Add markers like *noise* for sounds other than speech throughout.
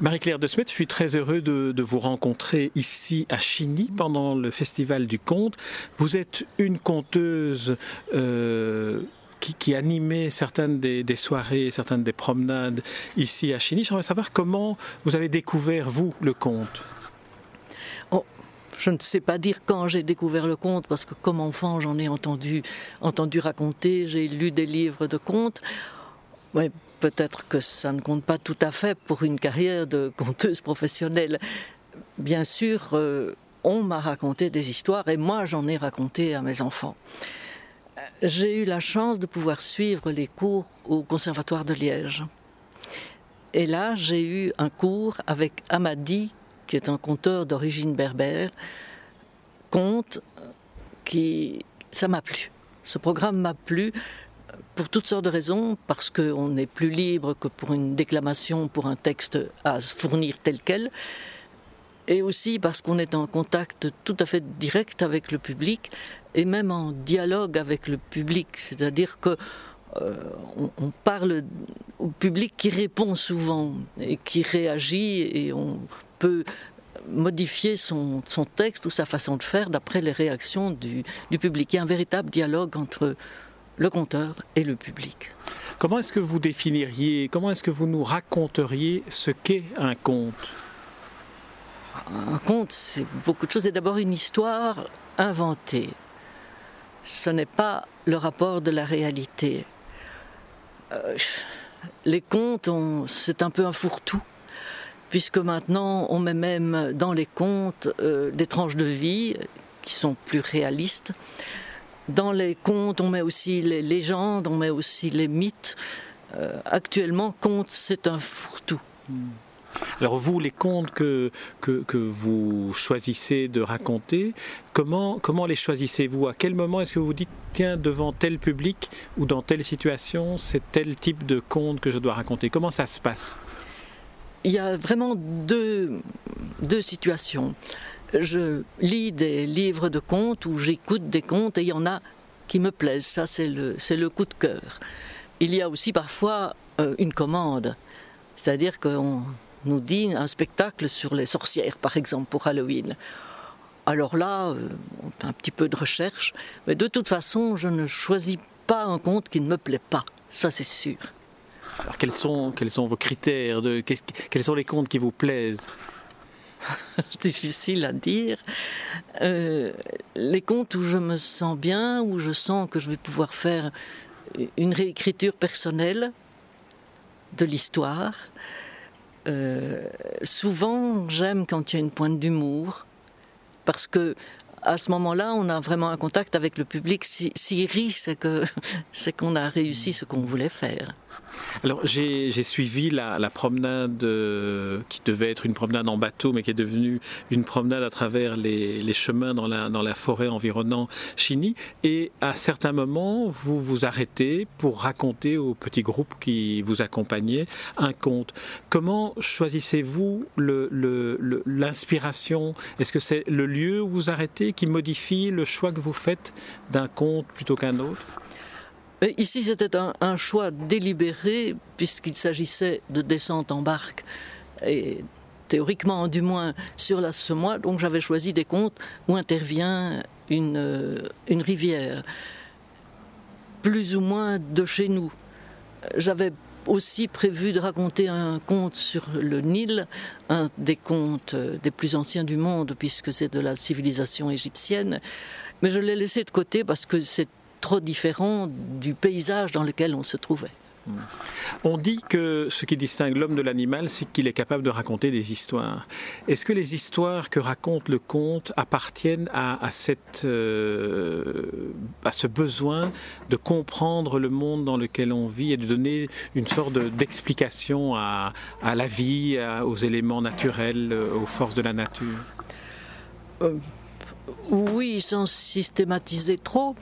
Marie-Claire de Smet, je suis très heureux de, vous rencontrer ici à Chigny pendant le Festival du Conte. Vous êtes une conteuse euh, qui, animait certaines des, soirées, certaines des promenades ici à Chigny. J'aimerais savoir comment vous avez découvert, vous, le conte. Oh, je ne sais pas dire quand j'ai découvert le conte, parce que comme enfant, j'en ai entendu, raconter, j'ai lu des livres de contes. Peut-être que ça ne compte pas tout à fait pour une carrière de *laughs* conteuse professionnelle. Bien sûr, euh, on m'a raconté des histoires et moi j'en ai raconté à mes enfants. J'ai eu la chance de pouvoir suivre les cours au Conservatoire de Liège. Et là, j'ai eu un cours avec Amadi, qui est un conteur d'origine berbère, conte qui... Ça m'a plu. Ce programme m'a plu pour toutes sortes de raisons, parce qu'on est plus libre que pour une déclamation, pour un texte à fournir tel quel, et aussi parce qu'on est en contact tout à fait direct avec le public, et même en dialogue avec le public, c'est-à-dire que euh, parle au public qui répond souvent et qui réagit, et on peut modifier son, texte ou sa façon de faire d'après les réactions du, du public. Il y a un véritable dialogue entre le conteur et le public. Comment est-ce que vous définiriez, comment est-ce que vous nous raconteriez ce qu'est un conte? Un conte, c'est beaucoup de choses. C'est d'abord une histoire inventée. Ce n'est pas le rapport de la réalité. Euh, les contes, c'est un peu un fourre-tout, puisque maintenant on met même dans les contes euh, des tranches de vie qui sont plus réalistes. Dans les contes, on met aussi les légendes, on met aussi les mythes. Euh, actuellement, conte, c'est un fourre-tout. Alors vous, les contes que, que, vous choisissez de raconter, comment, comment les choisissez-vous? À quel moment est-ce que vous dites, tiens, devant tel public ou dans telle situation, c'est tel type de conte que je dois raconter? Comment ça se passe? Il y a vraiment deux, deux situations je lis des livres de contes ou j'écoute des contes et il y en a qui me plaisent. Ça, c'est le, coup de cœur. Il y a aussi parfois euh, une commande. C'est-à-dire qu'on nous dit un spectacle sur les sorcières, par exemple, pour Halloween. Alors là, euh, un petit peu de recherche. Mais de toute façon, je ne choisis pas un conte qui ne me plaît pas. Ça, c'est sûr. Alors, quels sont, vos critères Quels sont les contes qui vous plaisent? *laughs* difficile à dire. Euh, les contes où je me sens bien, où je sens que je vais pouvoir faire une réécriture personnelle de l'histoire. Euh, souvent, j'aime quand il y a une pointe d'humour, parce que à ce moment-là, on a vraiment un contact avec le public. S'il rit, *laughs* c'est qu'on a réussi ce qu'on voulait faire. Alors j'ai suivi la, promenade euh, qui devait être une promenade en bateau, mais qui est devenue une promenade à travers les, chemins dans la, dans la, forêt environnant Chigny. Et à certains moments, vous vous arrêtez pour raconter au petit groupe qui vous accompagnait un conte. Comment choisissez-vous l'inspiration? Est-ce que c'est le lieu où vous arrêtez qui modifie le choix que vous faites d'un conte plutôt qu'un autre? Ici, c'était un, choix délibéré, puisqu'il s'agissait de descente en barque, et théoriquement du moins sur la Semois, donc j'avais choisi des contes où intervient une, euh, une rivière, plus ou moins de chez nous. J'avais aussi prévu de raconter un conte sur le Nil, un des contes euh, des plus anciens du monde, puisque c'est de la civilisation égyptienne. Mais je l'ai laissé de côté parce que c'est trop différent du paysage dans lequel on se trouvait. On dit que ce qui distingue l'homme de l'animal, c'est qu'il est capable de raconter des histoires. Est-ce que les histoires que raconte le conte appartiennent à, cette, euh, à ce besoin de comprendre le monde dans lequel on vit et de donner une sorte d'explication à, la vie, aux éléments naturels, aux forces de la nature? Euh, oui, sans systématiser trop,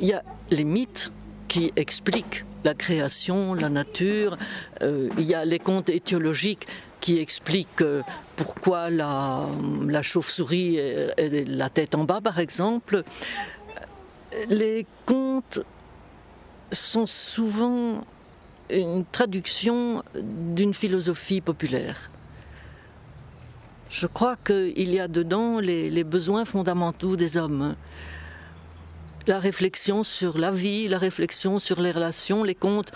il y a les mythes qui expliquent la création, la nature, euh, il y a les contes étiologiques qui expliquent euh, pourquoi la, chauve-souris est, la tête en bas, par exemple. Les contes sont souvent une traduction d'une philosophie populaire. Je crois qu'il y a dedans les, besoins fondamentaux des hommes. La réflexion sur la vie, la réflexion sur les relations, les contes.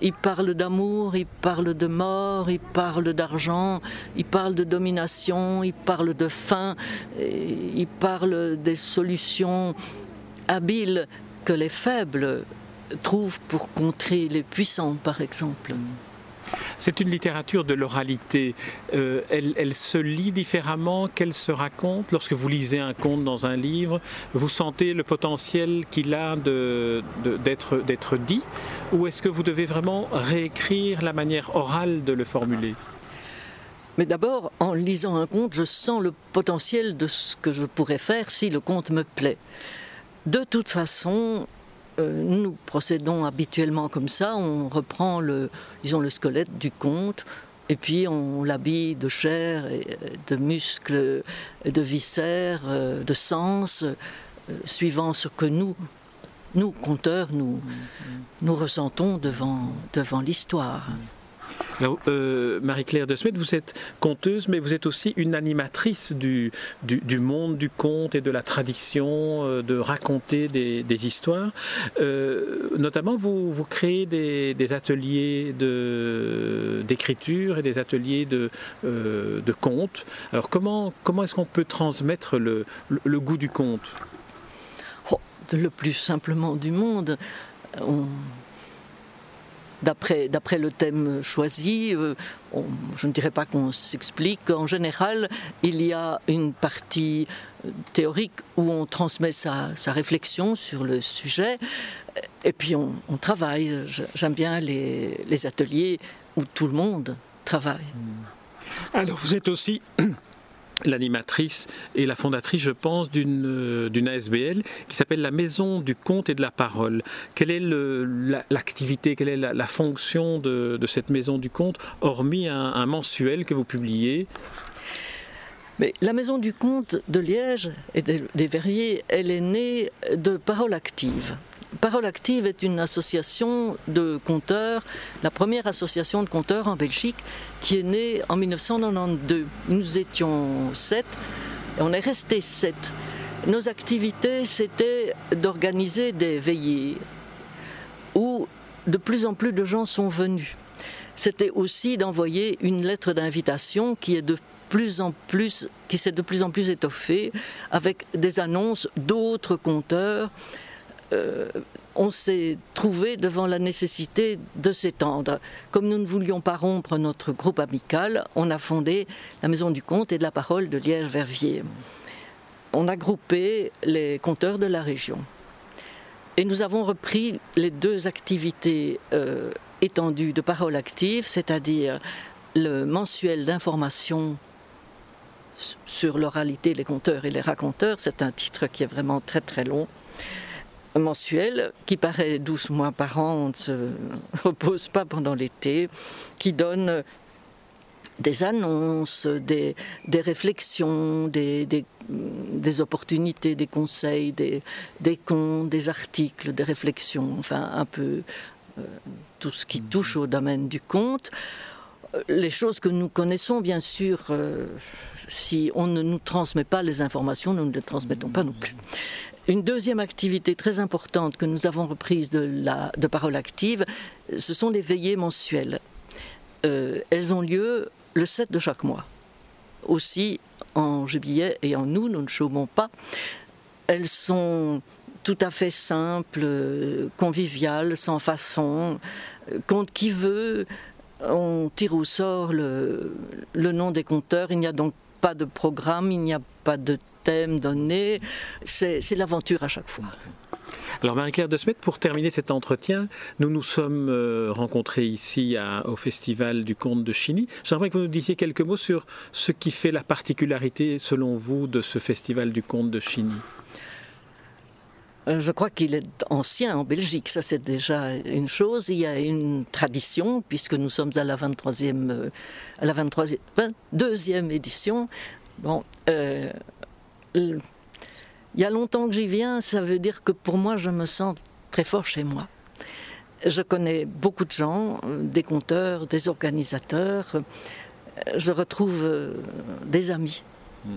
Ils parlent d'amour, ils parlent de mort, ils parlent d'argent, ils parlent de domination, ils parlent de faim, ils parlent des solutions habiles que les faibles trouvent pour contrer les puissants, par exemple. C'est une littérature de l'oralité. Euh, elle, se lit différemment qu'elle se raconte. Lorsque vous lisez un conte dans un livre, vous sentez le potentiel qu'il a d'être dit Ou est-ce que vous devez vraiment réécrire la manière orale de le formuler? Mais d'abord, en lisant un conte, je sens le potentiel de ce que je pourrais faire si le conte me plaît. De toute façon, euh, nous procédons habituellement comme ça, on reprend le, disons, le squelette du conte, et puis on l'habille de chair, de muscles, de viscères, euh, de sens, euh, suivant ce que nous, nous, conteurs, nous, nous ressentons devant, devant l'histoire. Euh, Marie-Claire de Smet, vous êtes conteuse, mais vous êtes aussi une animatrice du, du, monde du conte et de la tradition, euh, de raconter des, histoires. Euh, notamment, vous, vous créez des, ateliers d'écriture et des ateliers de, de conte. Alors, comment, comment est-ce qu'on peut transmettre le, le, goût du conte? Oh, Le plus simplement du monde. On d'après, le thème choisi, euh, je ne dirais pas qu'on s'explique. En général, il y a une partie euh, théorique où on transmet sa, réflexion sur le sujet, et puis on, travaille. J'aime bien les, les, ateliers où tout le monde travaille. Alors, vous êtes aussi l'animatrice et la fondatrice, je pense, d'une euh, ASBL qui s'appelle la Maison du Conte et de la Parole. Quelle est l'activité, quelle est la, fonction de, cette Maison du Conte, hormis un, mensuel que vous publiez? La Maison du Conte de Liège et des, des Verriers, elle est née de paroles actives. Parole Active est une association de conteurs, la première association de conteurs en Belgique, qui est née en 1992. Nous étions sept et on est resté sept. Nos activités, c'était d'organiser des veillées où de plus en plus de gens sont venus. C'était aussi d'envoyer une lettre d'invitation qui est s'est de plus en plus étoffée avec des annonces d'autres conteurs euh, on s'est trouvé devant la nécessité de s'étendre. Comme nous ne voulions pas rompre notre groupe amical, on a fondé la Maison du Conte et de la Parole de Liège-Verviers. On a groupé les conteurs de la région. Et nous avons repris les deux activités euh, étendues de parole active, c'est-à-dire le mensuel d'information sur l'oralité, les conteurs et les raconteurs. C'est un titre qui est vraiment très très long mensuel qui paraît 12 mois par an, on ne se *laughs* repose pas pendant l'été, qui donne des annonces, des, des réflexions, des, des, opportunités, des conseils, des, des contes, des articles, des réflexions, enfin un peu euh, tout ce qui touche au domaine du conte. Les choses que nous connaissons, bien sûr, euh, si on ne nous transmet pas les informations, nous ne les transmettons pas non plus. Une deuxième activité très importante que nous avons reprise de, la, Parole Active, ce sont les veillées mensuelles. Euh, elles ont lieu le 7 de chaque mois. Aussi, en juillet et en août, nous ne chômons pas. Elles sont tout à fait simples, conviviales, sans façon. Compte qui veut, on tire au sort le, le nom des compteurs. Il n'y a donc pas de programme, il n'y a pas de thème donné. C'est l'aventure à chaque fois. Alors Marie-Claire de Smet, pour terminer cet entretien, nous nous sommes euh, rencontrés ici au Festival du Conte de Chiny. J'aimerais que vous nous disiez quelques mots sur ce qui fait la particularité, selon vous, de ce Festival du Conte de Chiny. Euh, je crois qu'il est ancien en Belgique, ça c'est déjà une chose. Il y a une tradition, puisque nous sommes à la 23e, euh, à la 23e, 22e édition. Bon, euh, il y a longtemps que j'y viens, ça veut dire que pour moi, je me sens très fort chez moi. Je connais beaucoup de gens, des conteurs, des organisateurs. je retrouve euh, des amis. Hmm.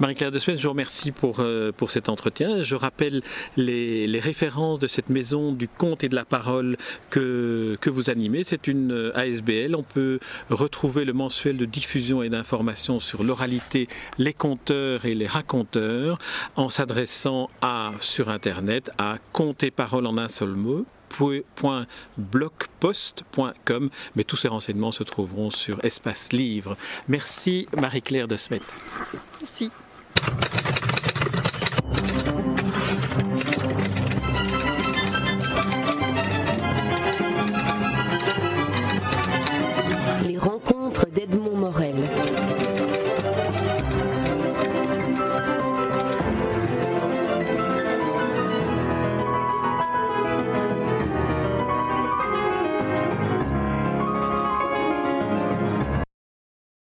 Marie-Claire de Suez, je vous remercie pour, euh, pour cet entretien. Je rappelle les, références de cette maison du conte et de la parole que, que vous animez. C'est une euh, ASBL. On peut retrouver le mensuel de diffusion et d'information sur l'oralité, les conteurs et les raconteurs en s'adressant à, sur Internet à conte et parole en un seul mot blogpost.com, mais tous ces renseignements se trouveront sur Espace Livre. Merci Marie-Claire de Smet. Merci.